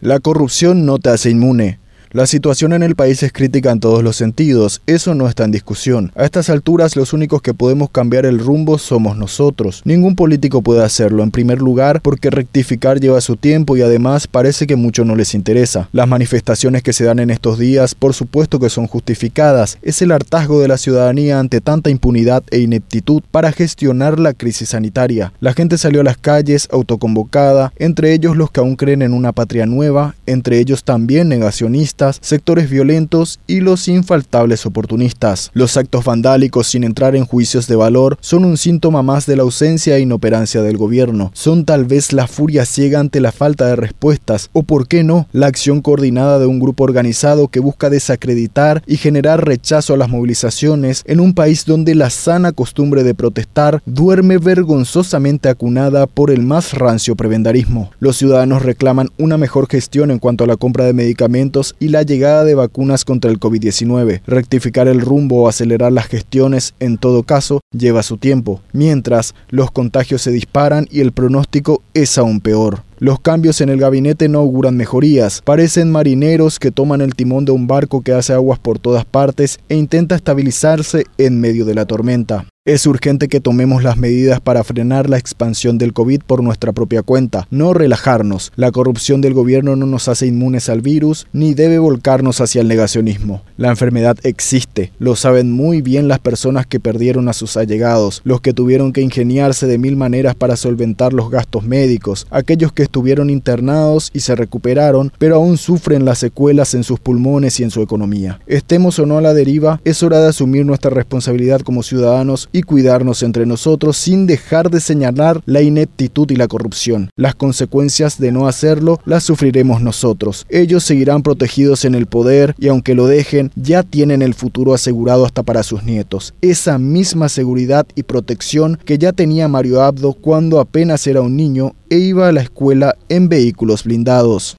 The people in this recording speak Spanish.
La corrupción no te hace inmune. La situación en el país es crítica en todos los sentidos, eso no está en discusión. A estas alturas los únicos que podemos cambiar el rumbo somos nosotros. Ningún político puede hacerlo, en primer lugar porque rectificar lleva su tiempo y además parece que mucho no les interesa. Las manifestaciones que se dan en estos días, por supuesto que son justificadas, es el hartazgo de la ciudadanía ante tanta impunidad e ineptitud para gestionar la crisis sanitaria. La gente salió a las calles autoconvocada, entre ellos los que aún creen en una patria nueva, entre ellos también negacionistas, sectores violentos y los infaltables oportunistas. Los actos vandálicos sin entrar en juicios de valor son un síntoma más de la ausencia e inoperancia del gobierno. Son tal vez la furia ciega ante la falta de respuestas o, por qué no, la acción coordinada de un grupo organizado que busca desacreditar y generar rechazo a las movilizaciones en un país donde la sana costumbre de protestar duerme vergonzosamente acunada por el más rancio prebendarismo. Los ciudadanos reclaman una mejor gestión en cuanto a la compra de medicamentos y la llegada de vacunas contra el COVID-19. Rectificar el rumbo o acelerar las gestiones, en todo caso, lleva su tiempo, mientras los contagios se disparan y el pronóstico es aún peor. Los cambios en el gabinete no auguran mejorías. Parecen marineros que toman el timón de un barco que hace aguas por todas partes e intenta estabilizarse en medio de la tormenta. Es urgente que tomemos las medidas para frenar la expansión del COVID por nuestra propia cuenta, no relajarnos. La corrupción del gobierno no nos hace inmunes al virus ni debe volcarnos hacia el negacionismo. La enfermedad existe, lo saben muy bien las personas que perdieron a sus allegados, los que tuvieron que ingeniarse de mil maneras para solventar los gastos médicos, aquellos que estuvieron internados y se recuperaron, pero aún sufren las secuelas en sus pulmones y en su economía. Estemos o no a la deriva, es hora de asumir nuestra responsabilidad como ciudadanos y cuidarnos entre nosotros sin dejar de señalar la ineptitud y la corrupción. Las consecuencias de no hacerlo las sufriremos nosotros. Ellos seguirán protegidos en el poder y aunque lo dejen, ya tienen el futuro asegurado hasta para sus nietos. Esa misma seguridad y protección que ya tenía Mario Abdo cuando apenas era un niño e iba a la escuela en vehículos blindados.